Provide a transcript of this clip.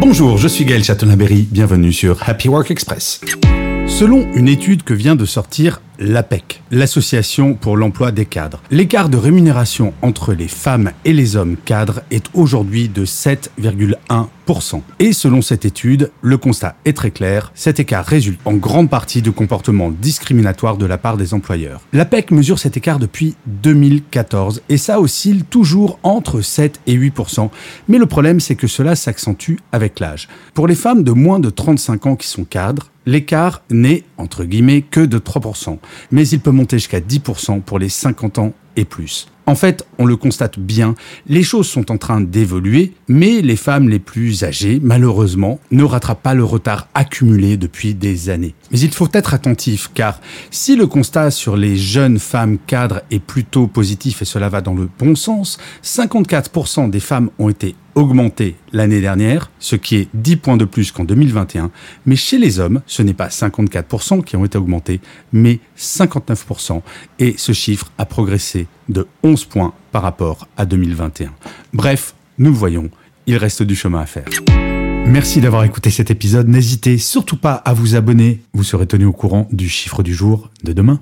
Bonjour, je suis Gaël Chatonaberry, bienvenue sur Happy Work Express. Selon une étude que vient de sortir l'APEC, l'Association pour l'emploi des cadres, l'écart de rémunération entre les femmes et les hommes cadres est aujourd'hui de 7,1%. Et selon cette étude, le constat est très clair, cet écart résulte en grande partie de comportements discriminatoires de la part des employeurs. L'APEC mesure cet écart depuis 2014 et ça oscille toujours entre 7 et 8%. Mais le problème, c'est que cela s'accentue avec l'âge. Pour les femmes de moins de 35 ans qui sont cadres, l'écart n'est, entre guillemets, que de 3%, mais il peut monter jusqu'à 10% pour les 50 ans et plus. En fait, on le constate bien, les choses sont en train d'évoluer, mais les femmes les plus âgées, malheureusement, ne rattrapent pas le retard accumulé depuis des années. Mais il faut être attentif, car si le constat sur les jeunes femmes cadres est plutôt positif et cela va dans le bon sens, 54% des femmes ont été augmentées l'année dernière, ce qui est 10 points de plus qu'en 2021, mais chez les hommes, ce n'est pas 54% qui ont été augmentés, mais 59%, et ce chiffre a progressé de 11 points par rapport à 2021. Bref, nous le voyons, il reste du chemin à faire. Merci d'avoir écouté cet épisode. N'hésitez surtout pas à vous abonner. Vous serez tenu au courant du chiffre du jour de demain.